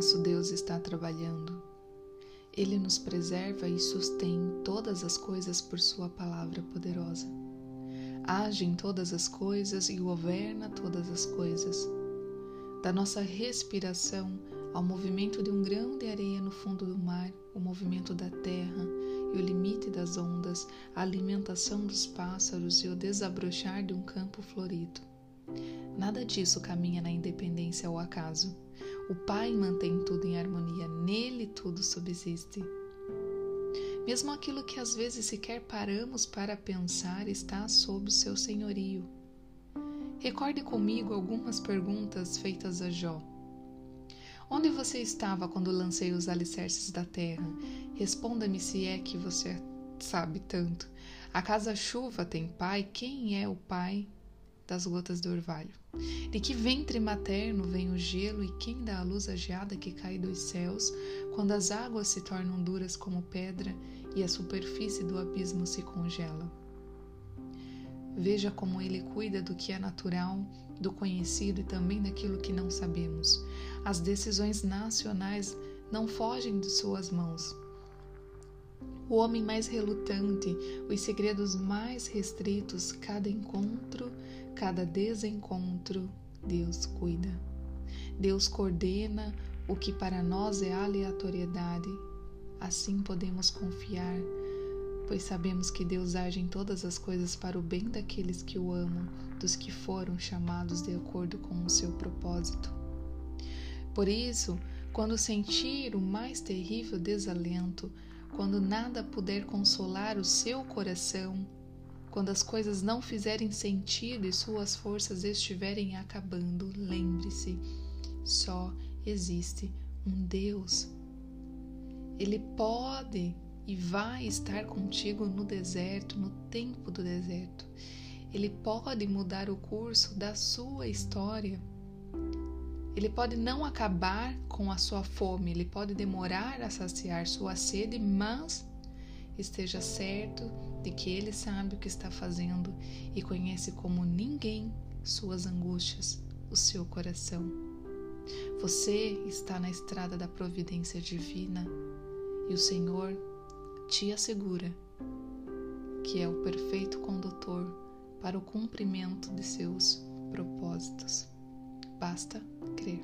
nosso Deus está trabalhando. Ele nos preserva e sustém todas as coisas por Sua palavra poderosa. Age em todas as coisas e governa todas as coisas. Da nossa respiração ao movimento de um grão de areia no fundo do mar, o movimento da terra e o limite das ondas, a alimentação dos pássaros e o desabrochar de um campo florido. Nada disso caminha na independência ou acaso. O Pai mantém tudo em harmonia, nele tudo subsiste. Mesmo aquilo que às vezes sequer paramos para pensar está sob o seu senhorio. Recorde comigo algumas perguntas feitas a Jó. Onde você estava quando lancei os alicerces da terra? Responda-me se é que você sabe tanto. A chuva tem pai? Quem é o pai das gotas do orvalho. De que ventre materno vem o gelo e quem dá a luz à geada que cai dos céus, quando as águas se tornam duras como pedra e a superfície do abismo se congela. Veja como ele cuida do que é natural, do conhecido e também daquilo que não sabemos. As decisões nacionais não fogem de suas mãos. O homem mais relutante, os segredos mais restritos, cada encontro cada desencontro, Deus cuida. Deus coordena o que para nós é aleatoriedade. Assim podemos confiar, pois sabemos que Deus age em todas as coisas para o bem daqueles que o amam, dos que foram chamados de acordo com o seu propósito. Por isso, quando sentir o mais terrível desalento, quando nada puder consolar o seu coração, quando as coisas não fizerem sentido e suas forças estiverem acabando, lembre-se: só existe um Deus. Ele pode e vai estar contigo no deserto, no tempo do deserto. Ele pode mudar o curso da sua história. Ele pode não acabar com a sua fome, ele pode demorar a saciar sua sede, mas esteja certo de que Ele sabe o que está fazendo e conhece como ninguém suas angústias, o seu coração. Você está na estrada da providência divina e o Senhor te assegura que é o perfeito condutor para o cumprimento de seus propósitos. Basta crer.